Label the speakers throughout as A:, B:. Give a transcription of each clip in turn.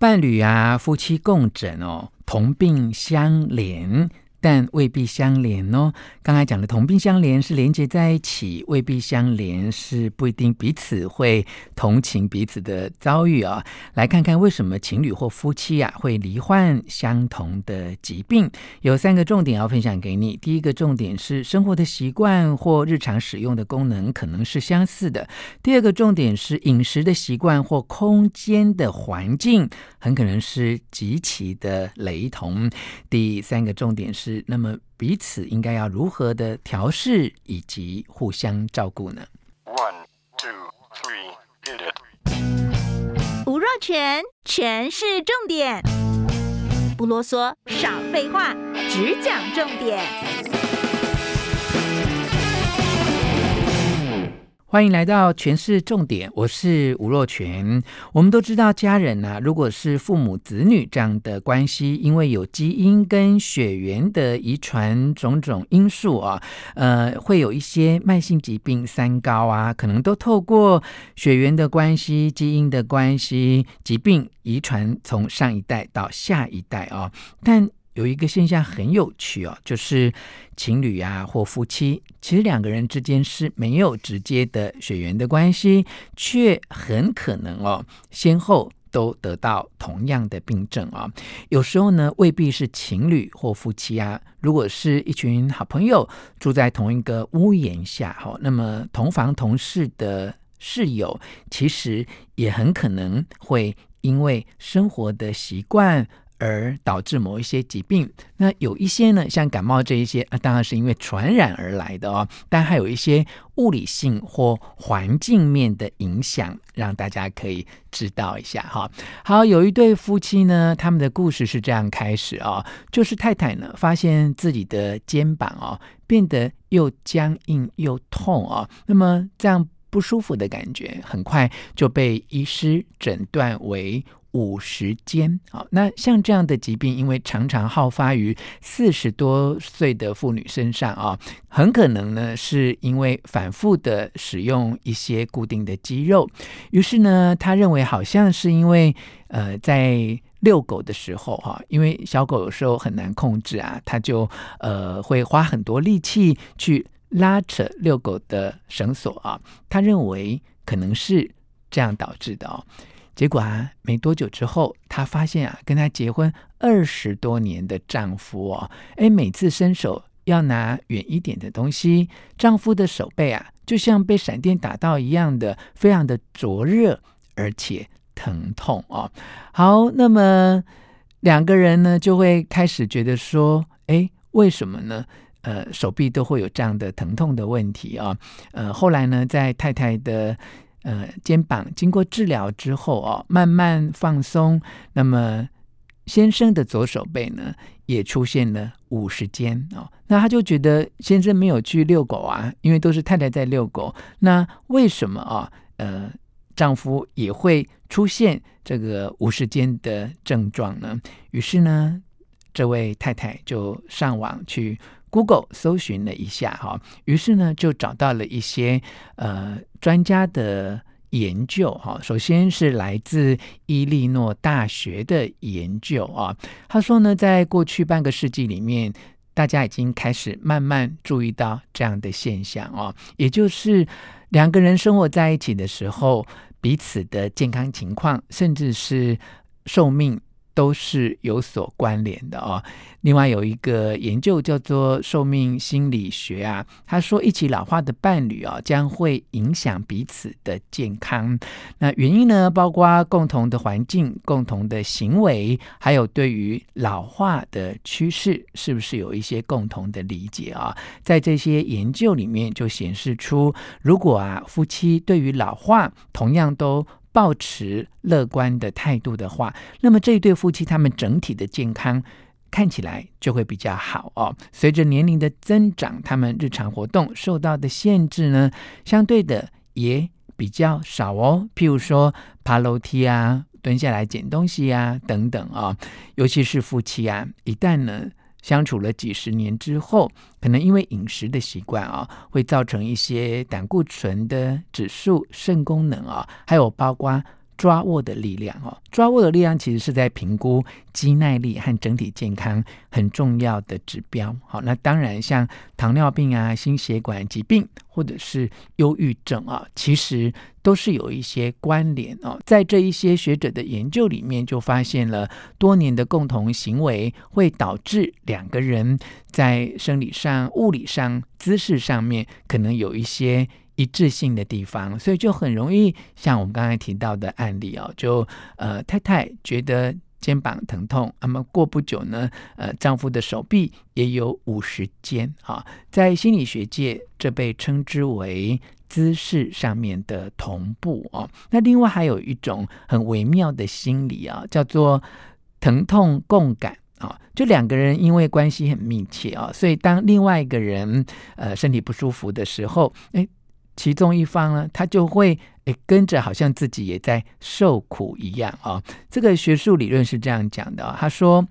A: 伴侣啊，夫妻共枕哦，同病相怜。但未必相连哦。刚才讲的同病相怜是连接在一起，未必相连是不一定彼此会同情彼此的遭遇啊、来看看为什么情侣或夫妻啊会罹患相同的疾病？有三个重点要分享给你。第一个重点是生活的习惯或日常使用的功能可能是相似的。第二个重点是饮食的习惯或空间的环境很可能是极其的雷同。第三个重点是。那么彼此应该要如何的调试以及互相照顾呢？One, two, three, hit
B: it. 吴若全，全是重点，不啰嗦，少废话，只讲重点。
A: 欢迎来到全市重点，我是吴若权。我们都知道，家人呢、如果是父母子女这样的关系，因为有基因跟血缘的遗传种种因素啊，呃，会有一些慢性疾病、三高啊，可能都透过血缘的关系、基因的关系，疾病遗传从上一代到下一代啊，但。有一个现象很有趣哦，就是情侣啊或夫妻，其实两个人之间是没有直接的血缘的关系，却很可能哦先后都得到同样的病症啊。有时候呢未必是情侣或夫妻啊，如果是一群好朋友住在同一个屋檐下哈，那么同房同室的室友，其实也很可能会因为生活的习惯。而导致某一些疾病，那有一些呢，像感冒这一些，啊，当然是因为传染而来的哦。但还有一些物理性或环境面的影响，让大家可以知道一下哈。好，有一对夫妻呢，他们的故事是这样开始啊，就是太太呢发现自己的肩膀哦变得又僵硬又痛啊，那么这样不舒服的感觉，很快就被医师诊断为。五十肩，好，那像这样的疾病，因为常常好发于四十多岁的妇女身上啊，很可能呢是因为反复的使用一些固定的肌肉，于是呢，他认为好像是因为呃在遛狗的时候哈，因为小狗有时候很难控制啊，他就呃会花很多力气去拉扯遛狗的绳索啊，他认为可能是这样导致的哦。结果啊，没多久之后，她发现啊，跟她结婚二十多年的丈夫哦，哎，每次伸手要拿远一点的东西，丈夫的手背啊，就像被闪电打到一样的，非常的灼热，而且疼痛哦。好，那么两个人呢，就会开始觉得说，哎，为什么呢？呃，手臂都会有这样的疼痛的问题啊。呃，后来呢，在太太的。呃，肩膀经过治疗之后哦，慢慢放松。那么先生的左手背呢，也出现了五十肩哦。那他就觉得先生没有去遛狗啊，因为都是太太在遛狗。那为什么啊？呃，丈夫也会出现这个五十肩的症状呢？于是呢，这位太太就上网去。Google 搜寻了一下哈，于是呢就找到了一些呃专家的研究哈。首先是来自伊利诺大学的研究啊，他说呢，在过去半个世纪里面，大家已经开始慢慢注意到这样的现象啊，也就是两个人生活在一起的时候，彼此的健康情况，甚至是寿命。都是有所关联的哦。另外有一个研究叫做寿命心理学啊，他说一起老化的伴侣啊，将会影响彼此的健康。那原因呢，包括共同的环境、共同的行为，还有对于老化的趋势，是不是有一些共同的理解啊？在这些研究里面就显示出，如果啊夫妻对于老化同样都抱持乐观的态度的话，那么这一对夫妻他们整体的健康看起来就会比较好哦。随着年龄的增长，他们日常活动受到的限制呢，相对的也比较少哦。譬如说爬楼梯啊、蹲下来捡东西啊等等啊、哦，尤其是夫妻啊，一旦呢。相处了几十年之后，可能因为饮食的习惯啊，会造成一些胆固醇的指数、肾功能啊，还有包括。抓握的力量哦，抓握的力量其实是在评估肌耐力和整体健康很重要的指标。好，那当然像糖尿病啊、心血管疾病或者是忧郁症啊，其实都是有一些关联哦。在这一些学者的研究里面，就发现了多年的共同行为会导致两个人在生理上、物理上、姿势上面可能有一些。一致性的地方，所以就很容易像我们刚才提到的案例哦，就呃太太觉得肩膀疼痛，那么过不久呢，呃丈夫的手臂也有五十肩啊，在心理学界这被称之为姿势上面的同步哦。那另外还有一种很微妙的心理啊，叫做疼痛共感啊，就两个人因为关系很密切啊，所以当另外一个人呃身体不舒服的时候，哎。其中一方呢，他就会诶跟着，好像自己也在受苦一样啊、哦。这个学术理论是这样讲的、哦，他说，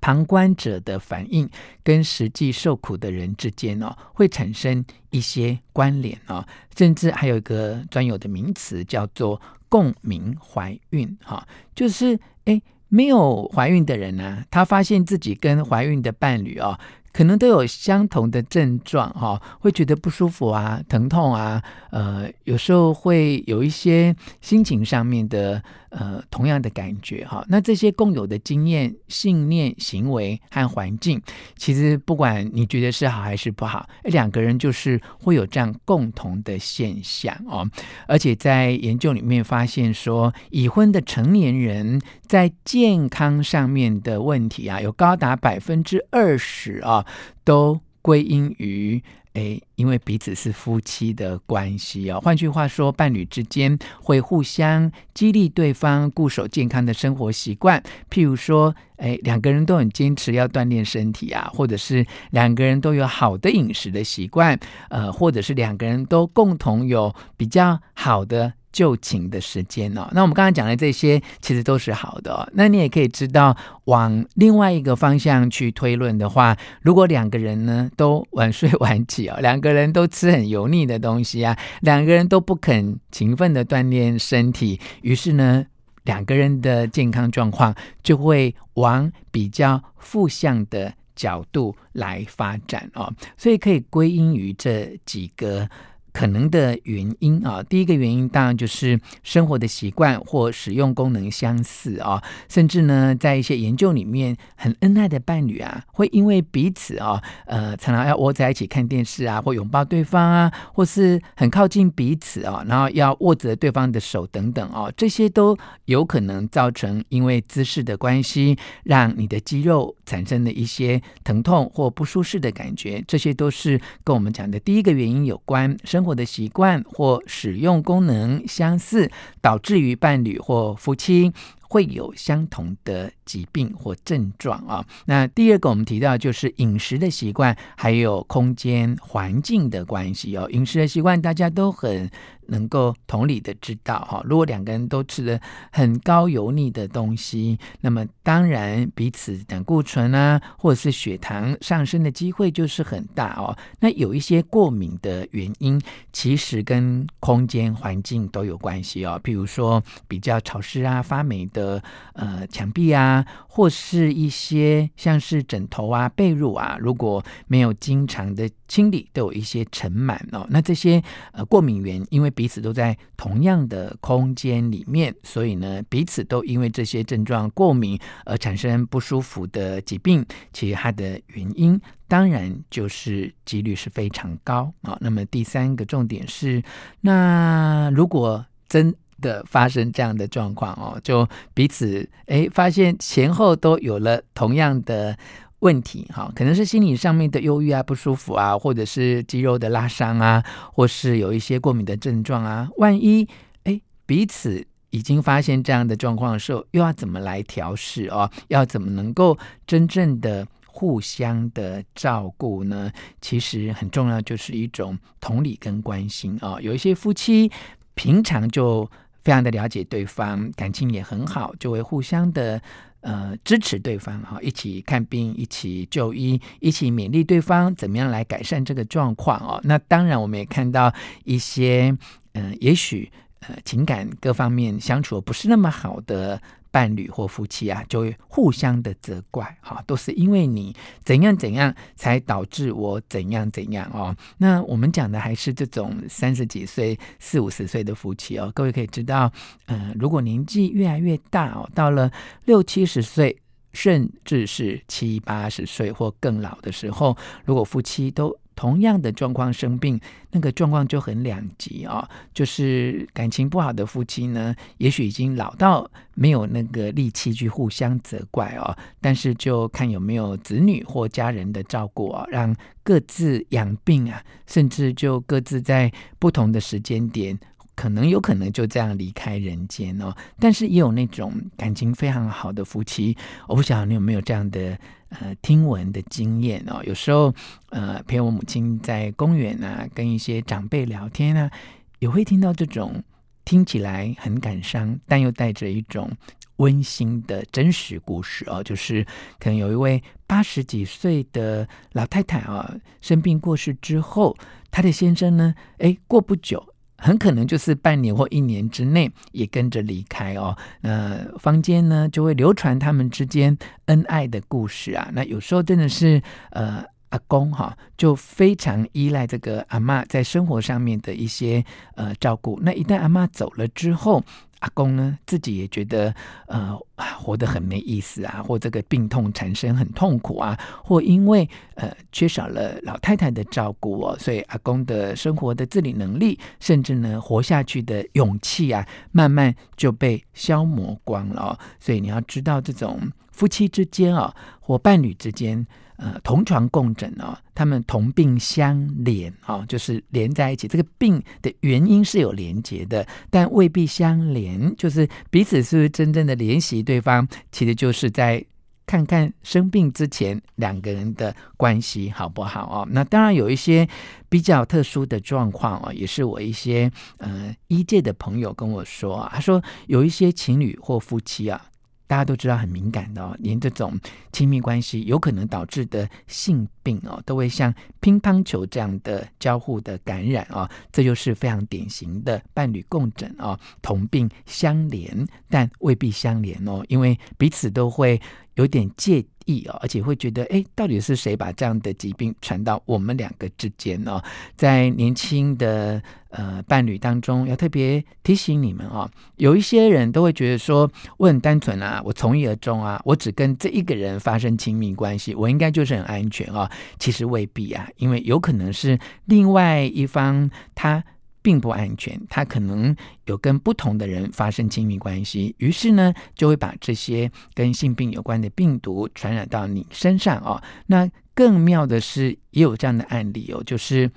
A: 旁观者的反应跟实际受苦的人之间哦，会产生一些关联、哦，甚至还有一个专有的名词叫做共鸣怀孕哈、哦，就是诶没有怀孕的人呢、他发现自己跟怀孕的伴侣哦。可能都有相同的症状，哈，会觉得不舒服啊，疼痛啊，呃，有时候会有一些心情上面的。呃，同样的感觉哈，那这些共有的经验、信念、行为和环境，其实不管你觉得是好还是不好，两个人就是会有这样共同的现象哦。而且在研究里面发现说，已婚的成年人在健康上面的问题啊，有高达百分之二十啊，都归因于。诶，因为彼此是夫妻的关系哦。换句话说，伴侣之间会互相激励对方固守健康的生活习惯。譬如说，诶，两个人都很坚持要锻炼身体啊，或者是两个人都有好的饮食的习惯，呃，或者是两个人都共同有比较好的。就寝的时间哦，那我们刚刚讲的这些其实都是好的哦。那你也可以知道，往另外一个方向去推论的话，如果两个人呢都晚睡晚起哦，两个人都吃很油腻的东西啊，两个人都不肯勤奋的锻炼身体，于是呢，两个人的健康状况就会往比较负向的角度来发展哦。所以可以归因于这几个。可能的原因啊，第一个原因当然就是生活的习惯或使用功能相似啊，甚至呢，在一些研究里面，很恩爱的伴侣啊，会因为彼此啊，呃，常常要窝在一起看电视啊，或拥抱对方啊，或是很靠近彼此啊，然后要握着对方的手等等啊，这些都有可能造成因为姿势的关系，让你的肌肉产生了一些疼痛或不舒适的感觉，这些都是跟我们讲的第一个原因有关生。生活的习惯或使用功能相似，导致于伴侣或夫妻会有相同的疾病或症状啊。那第二个我们提到就是饮食的习惯，还有空间环境的关系哦。饮食的习惯大家都很。能够同理的知道哈，如果两个人都吃了很高油腻的东西，那么当然彼此胆固醇啊，或者是血糖上升的机会就是很大哦。那有一些过敏的原因，其实跟空间环境都有关系哦。譬如说比较潮湿啊、发霉的呃墙壁啊，或是一些像是枕头啊、被褥啊，如果没有经常的清理，都有一些尘螨哦。那这些呃过敏源，因为彼此都在同样的空间里面，所以呢，彼此都因为这些症状过敏而产生不舒服的疾病。其实它的原因当然就是几率是非常高啊。那么第三个重点是，那如果真的发生这样的状况哦，就彼此诶发现前后都有了同样的。问题哈，可能是心理上面的忧郁啊、不舒服啊，或者是肌肉的拉伤啊，或是有一些过敏的症状啊。万一哎彼此已经发现这样的状况的时候，又要怎么来调试哦？要怎么能够真正的互相的照顾呢？其实很重要，就是一种同理跟关心啊、哦。有一些夫妻平常就非常的了解对方，感情也很好，就会互相的。呃，支持对方啊，一起看病，一起就医，一起勉励对方，怎么样来改善这个状况哦？那当然，我们也看到一些，嗯、也许呃，情感各方面相处不是那么好的。伴侣或夫妻啊，就会互相的责怪，哈，都是因为你怎样怎样，才导致我怎样怎样哦。那我们讲的还是这种三十几岁、四五十岁的夫妻哦。各位可以知道，嗯、如果年纪越来越大哦，到了六七十岁，甚至是七八十岁或更老的时候，如果夫妻都同样的状况生病，那个状况就很两极啊、哦。就是感情不好的夫妻呢，也许已经老到没有那个力气去互相责怪哦，但是就看有没有子女或家人的照顾啊、哦，让各自养病啊，甚至就各自在不同的时间点。可能有可能就这样离开人间哦，但是也有那种感情非常好的夫妻，我不晓得你有没有这样的呃听闻的经验哦。有时候呃陪我母亲在公园啊，跟一些长辈聊天啊，也会听到这种听起来很感伤，但又带着一种温馨的真实故事哦。就是可能有一位八十几岁的老太太啊，生病过世之后，她的先生呢，哎，过不久。很可能就是半年或一年之内也跟着离开哦。那坊间呢就会流传他们之间恩爱的故事啊。那有时候真的是呃阿公哈就非常依赖这个阿嬷在生活上面的一些呃照顾。那一旦阿嬷走了之后，阿公呢，自己也觉得呃活得很没意思啊，或这个病痛产生很痛苦啊，或因为呃缺少了老太太的照顾哦，所以阿公的生活的自理能力，甚至呢活下去的勇气啊，慢慢就被消磨光了。所以你要知道，这种夫妻之间啊，或伴侣之间。呃，同床共枕哦，他们同病相怜哦，就是连在一起。这个病的原因是有连结的，但未必相连，就是彼此是不是真正的怜惜对方，其实就是在看看生病之前两个人的关系好不好哦。那当然有一些比较特殊的状况哦，也是我一些呃医界的朋友跟我说，他说有一些情侣或夫妻啊。大家都知道很敏感的哦，连这种亲密关系有可能导致的性病哦，都会像乒乓球这样的交互的感染哦，这就是非常典型的伴侣共枕哦，同病相怜，但未必相连哦，因为彼此都会有点介意哦，而且会觉得，哎，到底是谁把这样的疾病传到我们两个之间哦？在年轻的呃伴侣当中，要特别提醒你们哦，有一些人都会觉得说，我很单纯啊，我从一而终啊，我只跟这一个人发生亲密关系，我应该就是很安全啊。其实未必啊，因为有可能是另外一方他。并不安全，他可能有跟不同的人发生亲密关系，于是呢，就会把这些跟性病有关的病毒传染到你身上哦。那更妙的是，也有这样的案例哦，就是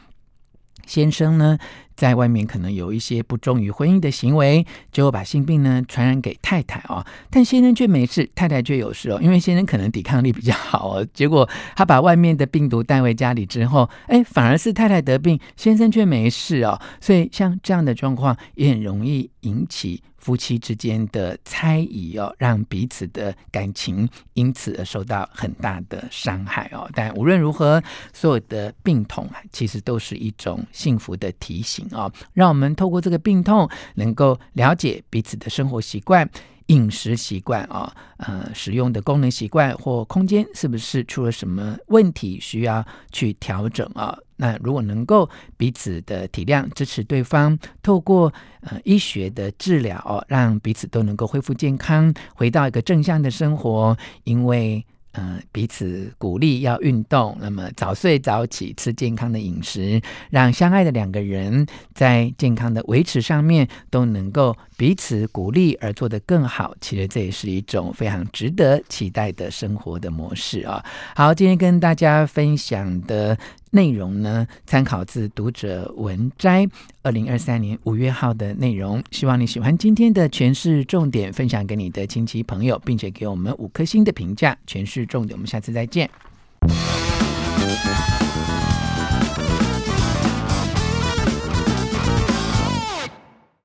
A: 先生呢。在外面可能有一些不忠于婚姻的行为，结果把性病呢传染给太太哦，但先生却没事，太太却有事哦，因为先生可能抵抗力比较好哦，结果他把外面的病毒带回家里之后，哎，反而是太太得病，先生却没事哦，所以像这样的状况也很容易引起夫妻之间的猜疑哦，让彼此的感情因此而受到很大的伤害哦。但无论如何，所有的病痛啊，其实都是一种幸福的提醒。哦，让我们透过这个病痛，能够了解彼此的生活习惯、饮食习惯啊，呃，使用的功能习惯或空间是不是出了什么问题，需要去调整啊？那如果能够彼此的体谅、支持对方，透过呃医学的治疗，让彼此都能够恢复健康，回到一个正向的生活，因为。嗯，彼此鼓励要运动，那么早睡早起，吃健康的饮食，让相爱的两个人在健康的维持上面都能够彼此鼓励而做得更好。其实这也是一种非常值得期待的生活的模式啊。好，今天跟大家分享的内容呢，参考自读者文摘二零二三年五月号的内容。希望你喜欢今天的诠释重点，分享给你的亲戚朋友，并且给我们五颗星的评价。诠释重点，我们下次再见。